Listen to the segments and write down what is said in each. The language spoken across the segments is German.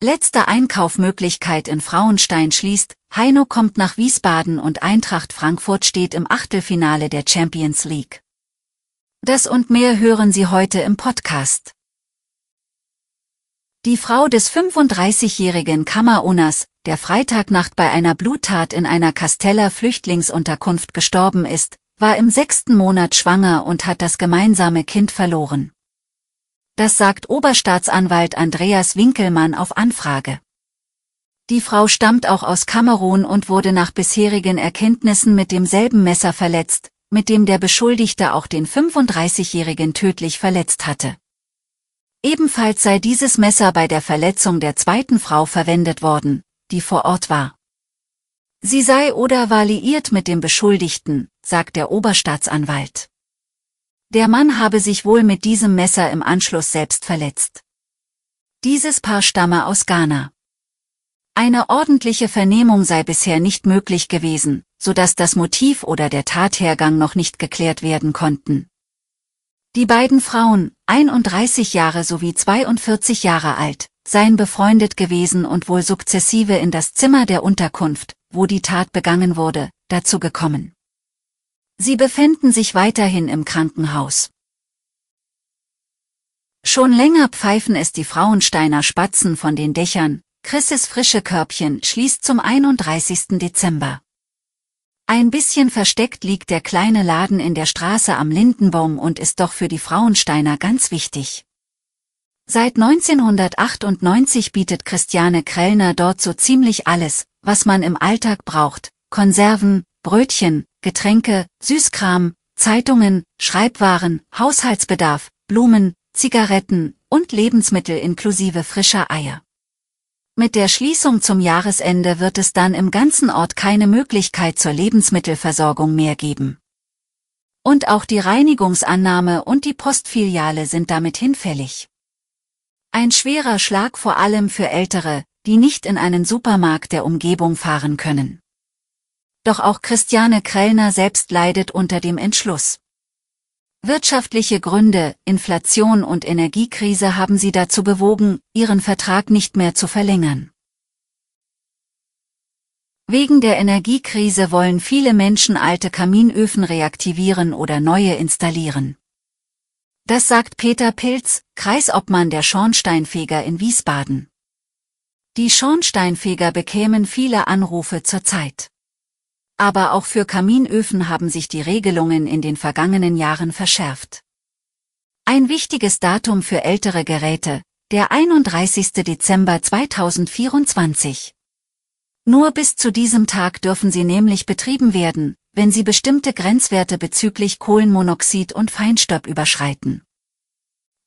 Letzte Einkaufmöglichkeit in Frauenstein schließt, Heino kommt nach Wiesbaden und Eintracht Frankfurt steht im Achtelfinale der Champions League. Das und mehr hören Sie heute im Podcast. Die Frau des 35-jährigen Kammerunas, der Freitagnacht bei einer Bluttat in einer Casteller Flüchtlingsunterkunft gestorben ist, war im sechsten Monat schwanger und hat das gemeinsame Kind verloren. Das sagt Oberstaatsanwalt Andreas Winkelmann auf Anfrage. Die Frau stammt auch aus Kamerun und wurde nach bisherigen Erkenntnissen mit demselben Messer verletzt, mit dem der Beschuldigte auch den 35-Jährigen tödlich verletzt hatte. Ebenfalls sei dieses Messer bei der Verletzung der zweiten Frau verwendet worden, die vor Ort war. Sie sei oder war liiert mit dem Beschuldigten, sagt der Oberstaatsanwalt. Der Mann habe sich wohl mit diesem Messer im Anschluss selbst verletzt. Dieses Paar stamme aus Ghana. Eine ordentliche Vernehmung sei bisher nicht möglich gewesen, so dass das Motiv oder der Tathergang noch nicht geklärt werden konnten. Die beiden Frauen, 31 Jahre sowie 42 Jahre alt, seien befreundet gewesen und wohl sukzessive in das Zimmer der Unterkunft, wo die Tat begangen wurde, dazu gekommen. Sie befänden sich weiterhin im Krankenhaus. Schon länger pfeifen es die Frauensteiner Spatzen von den Dächern, Chrisses frische Körbchen schließt zum 31. Dezember. Ein bisschen versteckt liegt der kleine Laden in der Straße am Lindenbaum und ist doch für die Frauensteiner ganz wichtig. Seit 1998 bietet Christiane Krellner dort so ziemlich alles, was man im Alltag braucht, Konserven, Brötchen, Getränke, Süßkram, Zeitungen, Schreibwaren, Haushaltsbedarf, Blumen, Zigaretten und Lebensmittel inklusive frischer Eier. Mit der Schließung zum Jahresende wird es dann im ganzen Ort keine Möglichkeit zur Lebensmittelversorgung mehr geben. Und auch die Reinigungsannahme und die Postfiliale sind damit hinfällig. Ein schwerer Schlag vor allem für Ältere, die nicht in einen Supermarkt der Umgebung fahren können doch auch Christiane Krellner selbst leidet unter dem Entschluss. Wirtschaftliche Gründe, Inflation und Energiekrise haben sie dazu bewogen, ihren Vertrag nicht mehr zu verlängern. Wegen der Energiekrise wollen viele Menschen alte Kaminöfen reaktivieren oder neue installieren. Das sagt Peter Pilz, Kreisobmann der Schornsteinfeger in Wiesbaden. Die Schornsteinfeger bekämen viele Anrufe zurzeit. Aber auch für Kaminöfen haben sich die Regelungen in den vergangenen Jahren verschärft. Ein wichtiges Datum für ältere Geräte, der 31. Dezember 2024. Nur bis zu diesem Tag dürfen sie nämlich betrieben werden, wenn sie bestimmte Grenzwerte bezüglich Kohlenmonoxid und Feinstaub überschreiten.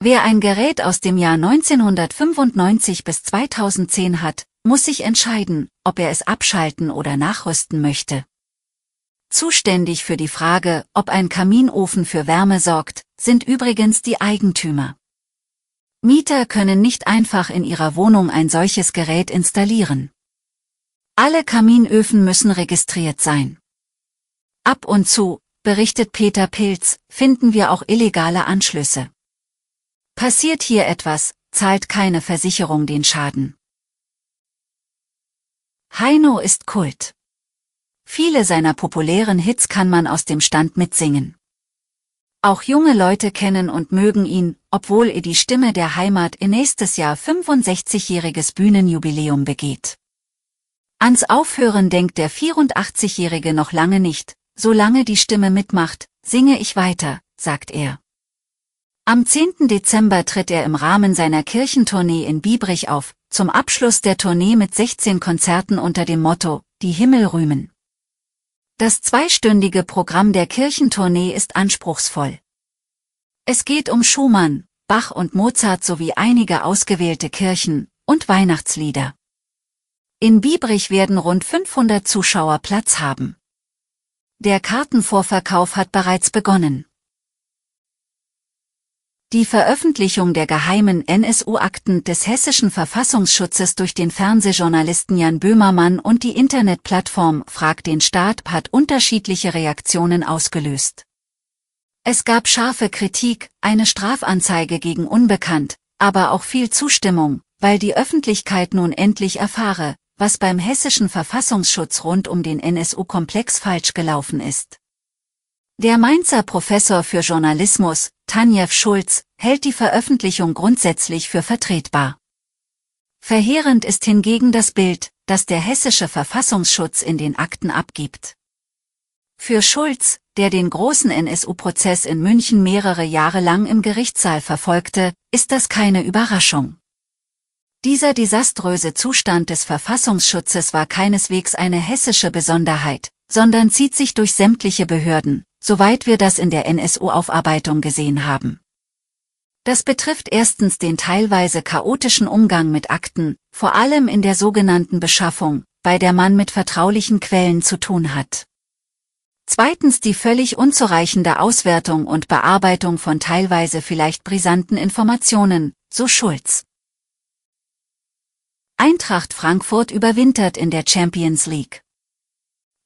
Wer ein Gerät aus dem Jahr 1995 bis 2010 hat, muss sich entscheiden, ob er es abschalten oder nachrüsten möchte. Zuständig für die Frage, ob ein Kaminofen für Wärme sorgt, sind übrigens die Eigentümer. Mieter können nicht einfach in ihrer Wohnung ein solches Gerät installieren. Alle Kaminöfen müssen registriert sein. Ab und zu, berichtet Peter Pilz, finden wir auch illegale Anschlüsse. Passiert hier etwas, zahlt keine Versicherung den Schaden. Heino ist Kult. Viele seiner populären Hits kann man aus dem Stand mitsingen. Auch junge Leute kennen und mögen ihn, obwohl er die Stimme der Heimat in nächstes Jahr 65-jähriges Bühnenjubiläum begeht. Ans Aufhören denkt der 84-Jährige noch lange nicht, solange die Stimme mitmacht, singe ich weiter, sagt er. Am 10. Dezember tritt er im Rahmen seiner Kirchentournee in Biebrich auf, zum Abschluss der Tournee mit 16 Konzerten unter dem Motto, die Himmel rühmen. Das zweistündige Programm der Kirchentournee ist anspruchsvoll. Es geht um Schumann, Bach und Mozart sowie einige ausgewählte Kirchen- und Weihnachtslieder. In Biebrich werden rund 500 Zuschauer Platz haben. Der Kartenvorverkauf hat bereits begonnen. Die Veröffentlichung der geheimen NSU-Akten des hessischen Verfassungsschutzes durch den Fernsehjournalisten Jan Böhmermann und die Internetplattform Frag den Staat hat unterschiedliche Reaktionen ausgelöst. Es gab scharfe Kritik, eine Strafanzeige gegen Unbekannt, aber auch viel Zustimmung, weil die Öffentlichkeit nun endlich erfahre, was beim hessischen Verfassungsschutz rund um den NSU-Komplex falsch gelaufen ist. Der Mainzer Professor für Journalismus, Tanjew Schulz, hält die Veröffentlichung grundsätzlich für vertretbar. Verheerend ist hingegen das Bild, das der hessische Verfassungsschutz in den Akten abgibt. Für Schulz, der den großen NSU-Prozess in München mehrere Jahre lang im Gerichtssaal verfolgte, ist das keine Überraschung. Dieser desaströse Zustand des Verfassungsschutzes war keineswegs eine hessische Besonderheit, sondern zieht sich durch sämtliche Behörden, soweit wir das in der NSU-Aufarbeitung gesehen haben. Das betrifft erstens den teilweise chaotischen Umgang mit Akten, vor allem in der sogenannten Beschaffung, bei der man mit vertraulichen Quellen zu tun hat. Zweitens die völlig unzureichende Auswertung und Bearbeitung von teilweise vielleicht brisanten Informationen, so Schulz. Eintracht Frankfurt überwintert in der Champions League.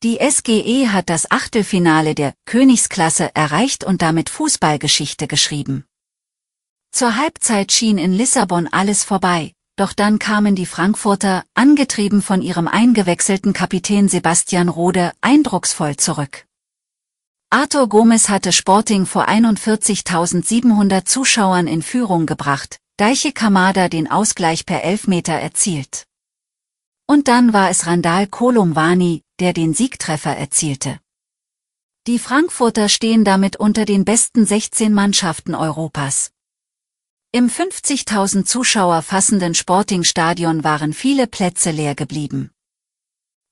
Die SGE hat das Achtelfinale der Königsklasse erreicht und damit Fußballgeschichte geschrieben. Zur Halbzeit schien in Lissabon alles vorbei, doch dann kamen die Frankfurter, angetrieben von ihrem eingewechselten Kapitän Sebastian Rode, eindrucksvoll zurück. Arthur Gomez hatte Sporting vor 41.700 Zuschauern in Führung gebracht, Daiche Kamada den Ausgleich per Elfmeter erzielt. Und dann war es Randall Kolumwani, der den Siegtreffer erzielte. Die Frankfurter stehen damit unter den besten 16 Mannschaften Europas. Im 50.000 Zuschauer fassenden Sportingstadion waren viele Plätze leer geblieben.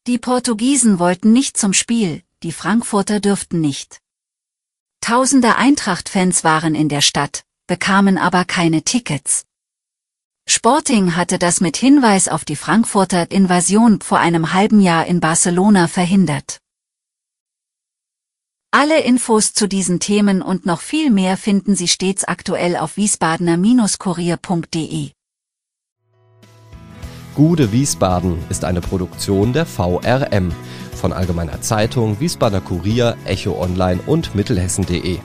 Die Portugiesen wollten nicht zum Spiel, die Frankfurter dürften nicht. Tausende Eintracht-Fans waren in der Stadt, bekamen aber keine Tickets. Sporting hatte das mit Hinweis auf die Frankfurter Invasion vor einem halben Jahr in Barcelona verhindert. Alle Infos zu diesen Themen und noch viel mehr finden Sie stets aktuell auf wiesbadener-kurier.de. Gude Wiesbaden ist eine Produktion der VRM von Allgemeiner Zeitung, Wiesbadener Kurier, Echo Online und Mittelhessen.de.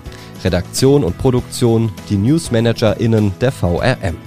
Redaktion und Produktion die NewsmanagerInnen der VRM.